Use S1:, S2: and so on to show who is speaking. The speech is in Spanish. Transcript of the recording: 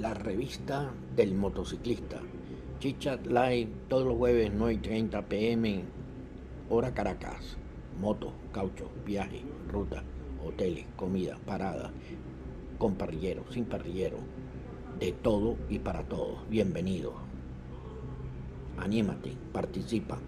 S1: la revista del motociclista. Chichat Live todos los jueves 9 y 30 pm, hora Caracas. Moto, caucho, viaje, ruta, hoteles, comida, parada, con parrillero, sin parrillero, de todo y para todos. Bienvenido. Anímate, participa.